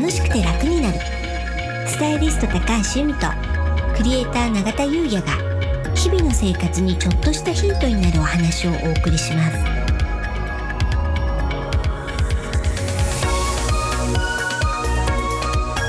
楽しくて楽になる。スタイリスト高橋由美とクリエイター永田優也が日々の生活にちょっとしたヒントになるお話をお送りします。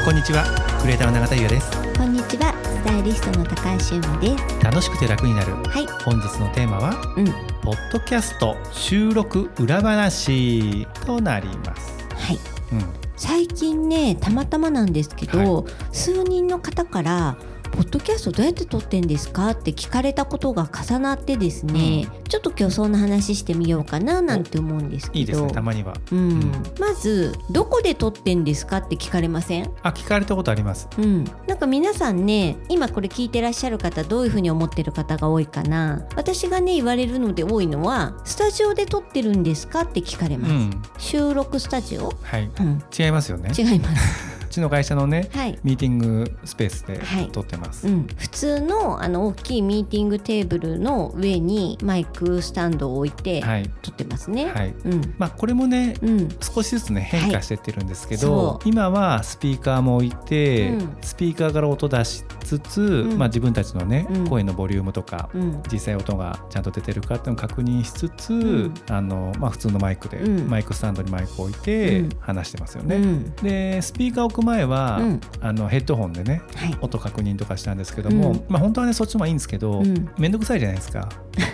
こんにちはクリエイターの永田優也です。こんにちはスタイリストの高橋由美です。楽しくて楽になる。はい。本日のテーマはうん。ポッドキャスト収録裏話となります。はい。うん最近ねたまたまなんですけど、数人の方から「ポッドキャストどうやって撮ってんですか?」って聞かれたことが重なってですね、ちょっと今日そんな話してみようかななんて思うんですけど。いいですねたまには。うん。まず「どこで撮ってんですか?」って聞かれません？あ聞かれたことあります。うん、なんか皆さんね今これ聞いてらっしゃる方どういうふうに思ってる方が多いかな。私がね言われるので多いのは「スタジオで撮ってるんですか?」って聞かれます、うん。収録スタジオ、はい。うん、違いますよね。違います。うちの会社のねはい。ミーティングスペースではい。撮ってます、うん、普通のあの大きいミーティングテーブルの上にマイクスタンドを置いてはい。撮ってますね。はい。うん。まあこれもねうん。少しずつね変化してってるんですけそど、う。今はスピーカーも置いて、うん。スピーカーから音出しつつ、ん。まあ、自分たちのね、うん。声のボリュームとか、うん。実際音がちゃんと出てるかっていうのを確認しつつ、ん。あのまあ、普通のマイクで、うん。マイクスタンドにマイクを置いてうん。話してますよね。うん。でスピーカーを置く前は、うん。あのヘッドホンでねはい。音確認とかしたんですけども、うん。まあ、本当はねそっちの方がいいんですけど、うん。めんどくさいじゃないですか。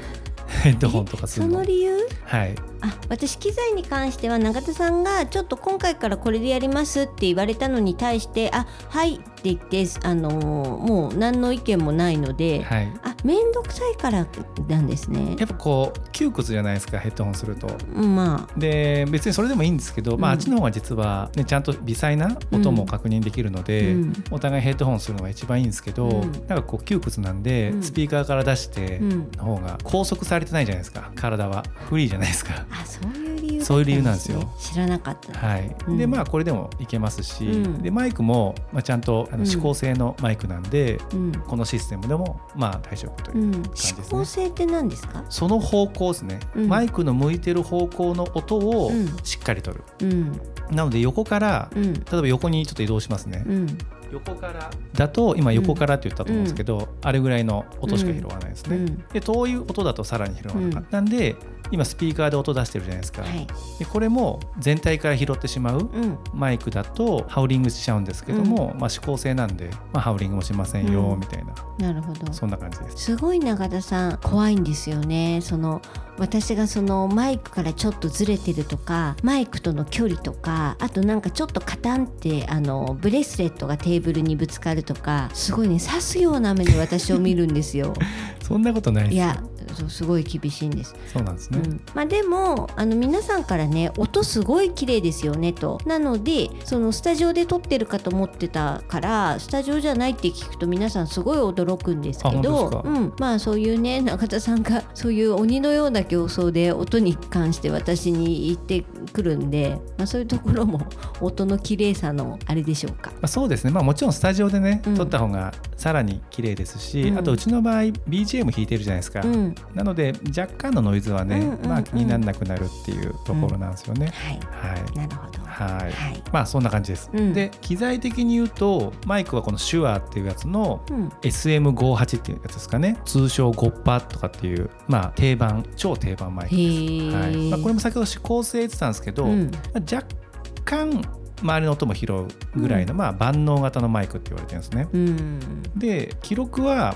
ヘッドホンとかすそるの。の理由？はい、あ私機材に関しては永田さんがちょっと今回からこれでやりますって言われたのに対してあはいって言ってあのーもう何の意見もないので、はい、あ面倒くさいからなんですね。やっぱこう窮屈じゃないですかヘッドホンすると。うんまで別にそれでもいいんですけど、まあ、うん。あっちの方が実は、ね、ちゃんと微細な音も確認できるので、うん。お互いヘッドホンするのが一番いいんですけど、うん。なんかこう窮屈なんで、うん。スピーカーから出してうんの方が拘束されてないじゃないですか体はフリーじゃないですか。あそういう理由だったそういう理由なんですよ。知らなかった。はい、うん。でまあこれでもいけますし、うん。でマイクも、まあ、ちゃんとあうん。の指向性のマイクなんで、うん。このシステムでもまあ大丈夫というう、ん、じですね。指向性って何ですか？その方向ですね、うん。マイクの向いてる方向の音をうん。しっかり取る、うん。なので横から、うん。例えば横にちょっと移動しますね、うん横から。だと今横からって言ったと思うんですけど、あれぐらいの音しか拾わないですね、うん。で遠い音だとさらに拾わなかったんで、今スピーカーで音出してるじゃないですか、はい。でこれも全体から拾ってしまううん。マイクだとハウリングしちゃうんですけども、まあ、指向性なんで、まあ、ハウリングもしませんようん。みたいな、なるほど。そんな感じです。すごい永田さん怖いんですよね。その私がそのマイクからちょっとずれてるとかマイクとの距離とかあとなんかちょっとカタンってあのブレスレットがテーブルにぶつかるとかすごいね刺すような目で私を見るんですよ。そんなことないですよ。いやそうすごい厳しいんです。そうなんですね。うん。まあ、でもあの皆さんからね音すごい綺麗ですよねと。なのでそのスタジオで撮ってるかと思ってたからスタジオじゃないって聞くと皆さんすごい驚くんですけどうん、まあそういうね中田さんがそういう鬼のような形相で音に関して私に言ってくるんで、まあ、そういうところも音の綺麗さのあれでしょうか。まあ、そうですね、まあ、もちろんスタジオでね、うん。撮った方がさらに綺麗ですし、うん。あとうちの場合 BGM 弾いてるじゃないですか、うん。なので若干のノイズはね、うんうんうん。まあ、気にならなくなるっていうところなんですよね。はい、はい。なるほど。はい。はい。まあそんな感じです。うん。で機材的に言うとマイクはこの手話っていうやつのうん。SM58 っていうやつですかね。通称ゴッパとかっていう、まあ、定番超定番マイクへです。ー。はい。まあ、これも先ほど指向性言ってたんですけど、うん。まあ若干周りの音も拾うぐらいの、まあ、万能型のマイクって言われてるんですね。うん。で記録は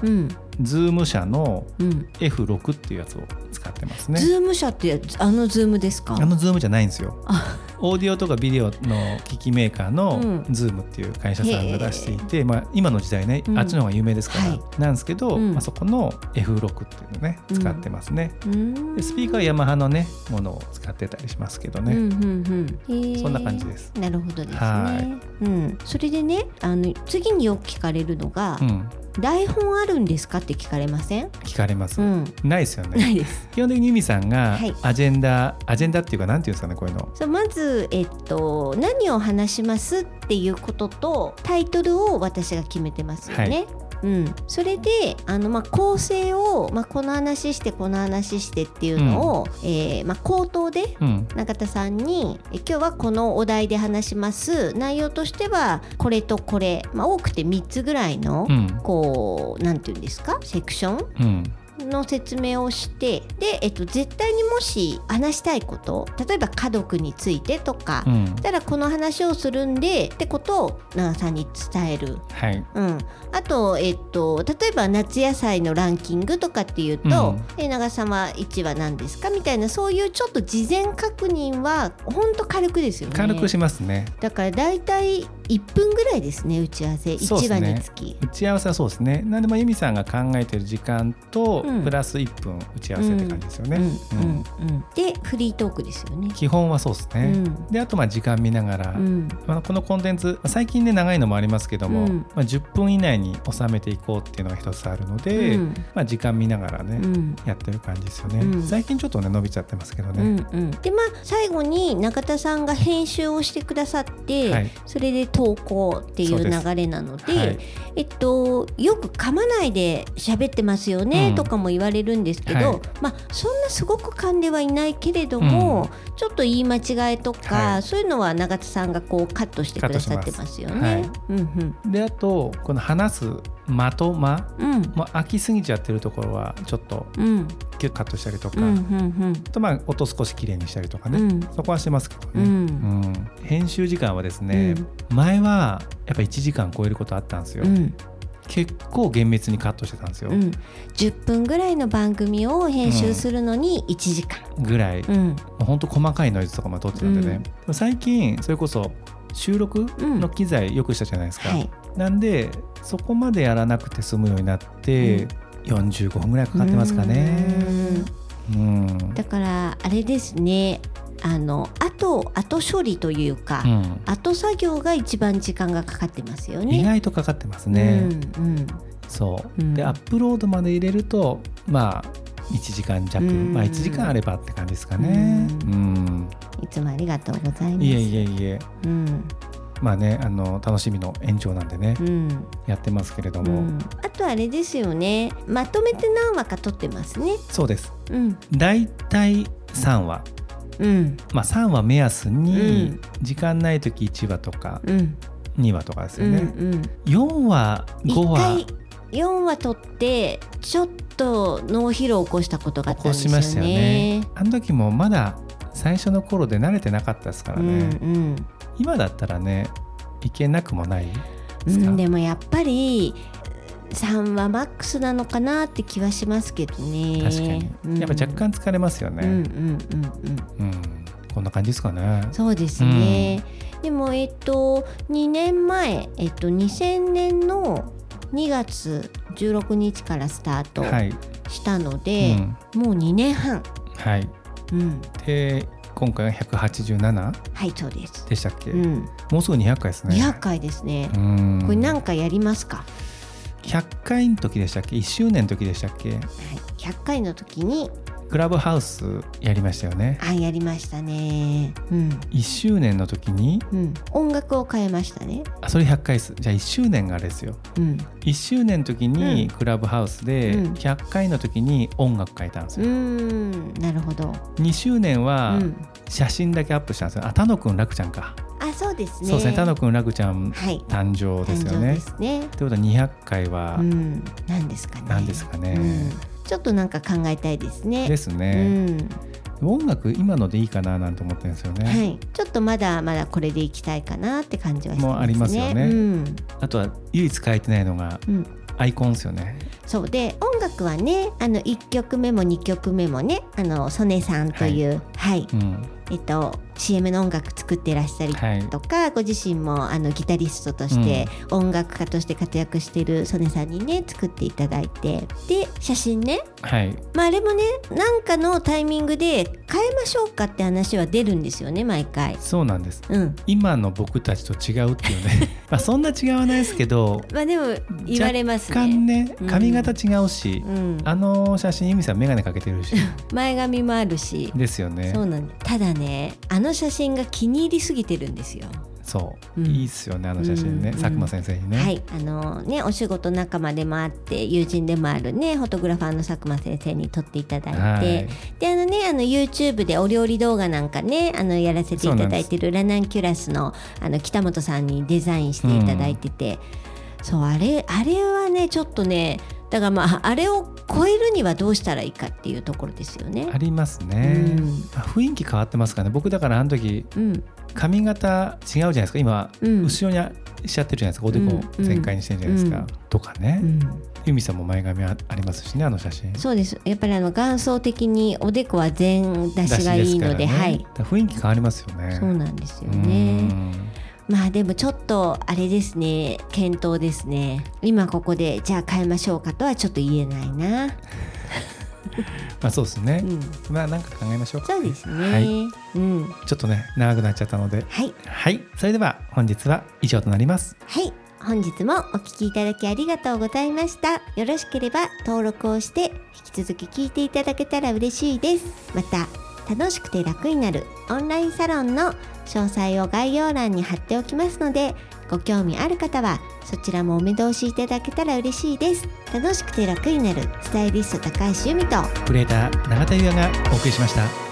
うんズーム社のうん。F6 っていうやつを使ってますね。ズーム社ってあのズームですか？あのズームじゃないんですよ。あ。オーディオとかビデオの機器メーカーのうん。ズームっていう会社さんが出していて、まあ、今の時代ね、うん。あっちの方が有名ですから、はい。なんですけど、うん。まあ、そこの F6 っていうのねうん。使ってますね。うん。でスピーカーはヤマハのねものを使ってたりしますけどね。うんうんうん。そんな感じです。なるほどですね。はうん、それでねあの次によく聞かれるのが、うん、台本あるんですかって聞かれません？聞かれます。うん、ないですよなね。いです。基本的にユミさんがはいアジェンダ、アジェンダっていうかなんていうんですかねこういうの。そうまずえっと何を話しますっていうこととタイトルを私が決めてますよね。うん、それであの、まあ、構成を、まあ、この話してこの話してっていうのを、えーまあ、口頭でうん。中田さんにえ今日はこのお題で話します。内容としてはこれとこれ、まあ、多くて3つぐらいの、うん。こうなんていうんですか？セクション？うんの説明をしてで、えっと、絶対にもし話したいこと例えば家族についてとか、うんだからこの話をするんでってことを長さんに伝える。はいうん、あと、えっと、例えば夏野菜のランキングとかっていうとうん「え長さんは1は何ですか?」みたいなそういうちょっと事前確認はほんと軽くですよね。軽くしますねだから大体1分ぐらいですね打ち合わせ。1そうですね。話につき。打ち合わせはそうですね。なんでも由美さんが考えてる時間と、うん。プラス1分打ち合わせって感じですよね、でフリートークですよね。基本はそうですね、うん。であとまあ時間見ながら、うん。まあ、このコンテンツ最近ね長いのもありますけども、うん。まあ、10分以内に収めていこうっていうのが一つあるので、うん。まあ、時間見ながらね、うん。やってる感じですよね、うん。最近ちょっとね伸びちゃってますけどうんね、うん、でまあ最後に中田さんが編集をしてくださって、はい。それで投稿っていう流れなのではい。えっと、よく噛まないで喋ってますよね、うん。とかも言われるんですけど、はい。まあ、そんなすごく噛んではいないけれども、ちょっと言い間違いとか、はい。そういうのは永田さんがこうカットしてくださってますよね。うんうん。であとこの話す間と間うん。もきすぎちゃってるところはちょっとうん。ギュッとカットしたりとか、うんうんあとまあ音少しきれいにしたりとかね、うん。そこはしてますけどね、うん。うん。編集時間はですね、前はやっぱ1時間超えることあったんですよ、うん。結構厳密にカットしてたんですよ、うん、10分ぐらいの番組を編集するのに1時間。ぐらい、うん。もうほんと細かいノイズとかも撮ってたんでね、最近それこそ収録の機材よくしたじゃないですか、はいなんでそこまでやらなくて済むようになって、45分ぐらいかかってますかね。うん。だからあれですね。あの後後処理というか、うん。後作業が一番時間がかかってますよね。意外とかかってますね、うんうん。そう、うん。でアップロードまで入れるとまあ1時間弱、うん。まあ1時間あればって感じですかね。ううん、いつもありがとうございます。いえいえいえ。うんまあねあの楽しみの延長なんでね、うん。やってますけれども、うん、あとあれですよね。まとめて何話か撮ってますね。そうです。うん。大体3話。うん。まあ3話目安うにん。時間ない時1話とかうん。2話とかですうんよね、うん4話5一話回4話撮ってちょっと脳疲労を起こしたことがあっ起たんですよね。こしましたよね。あの時もまだ最初の頃で慣れてなかったですからうんね、うん今だったらねいけなくもないでうすか、ん、でもやっぱり3はマックスなのかなって気はしますけどね。確かに、うん。やっぱ若干疲れますよね、うんうんうん。うん。うんこんな感じですかね。そうですね。でもえっと2年前えっと2000年の2月16日からスタートはい、したのうで、ん。もう2年半。はい。うん、で今回が187はいそうです。でしたっけ、うん、もうすぐ200回ですね。200回ですね。うん。これ何かやりますか？100回の時でしたっけ？1周年の時でしたっけ？はい、100回の時にクラブハウスやりましたよね。あやりましたね。うん。1周年の時にうん、音楽を変えましたね。あそれ100回です。じゃあ1周年があれですよ。うん、1周年の時にクラブハウスでうん。100回の時に音楽変えたんですよ、ん、なるほど。2周年うはん、写真だけアップしたんですよ。あ田野くん楽ちゃんか、あ、そうですね。そうですね。田野くん楽ちゃんはい。誕生ですよ誕生ねですね。ということは200回はうん、なんですかね。何ですかね、うん、ちょっとなんか考えたいですね。ですうね、ん、音楽今のでいいかななんて思ってるんですよね、はい、ちょっとまだまだこれでいきたいかなって感じはしてますね。もうありますよね。うん、あとは唯一変えてないのがうん、アイコンですよね。そう。で音楽はねあの1曲目も2曲目もねあの曽根さんというはい、うん。えっと CM の音楽作ってらっしゃりはい。とか、ご自身もあのギタリストとして、音楽家として活躍している曽根さんにね作っていただいてで写真ね、はい。まあ、あれもねなんかのタイミングで変えましょうかって話は出るんですよね毎回。そうなんです。うん、今の僕たちと違うっていうね。まあそんな違わないですけどまあでも言われます若干ね。髪型違うし、うん、あの写真由美さん眼鏡かけてるし。前髪もあるし、ですよねそうなんただねあの写真が気に入りすぎてるんですよ。そう、うん。いいっすよねあの写真ね、うん佐久間先生にね、はい。あのねお仕事仲間でもあって友人でもあるねフォトグラファーの佐久間先生に撮っていただいて、はい。であのねあの YouTube でお料理動画なんかねあのやらせていただいてるラナンキュラスのあの北本さんにデザインしていただいてて、そうあれあれはねちょっとねだからまああれを超えるにはどうしたらいいかっていうところですよね。ありますね、うん。まあ雰囲気変わってますからね。僕だからあの時うん。髪型違うじゃないですか。今、うん。後ろにしちゃってるじゃないですか。おでこうん。全開にしてるじゃないですか、うん。とかね、うん。由美さんも前髪あありますしねあの写真。そうです。やっぱりあの元祖的におでこは全出しがいいのでね。はい。雰囲気変わりますよね。そうなんですようね。んまあでもちょっとあれですね。検討ですね。今ここでじゃあ変えましょうかとはちょっと言えないな、まあそうですね。う、ん、まあなんか考えましょうか。そうですね、はい。うん。ちょっとね長くなっちゃったので。はい。はい。それでは本日は以上となります。はい。本日もお聞きいただきありがとうございました。よろしければ登録をして引き続き聞いていただけたら嬉しいです。また楽しくて楽になるオンラインサロンの詳細を概要欄に貼っておきますのでご興味ある方はそちらもお目通しいただけたら嬉しいです。楽しくて楽になるスタイリスト高橋由美とクリエイター永田優也がお送りしました。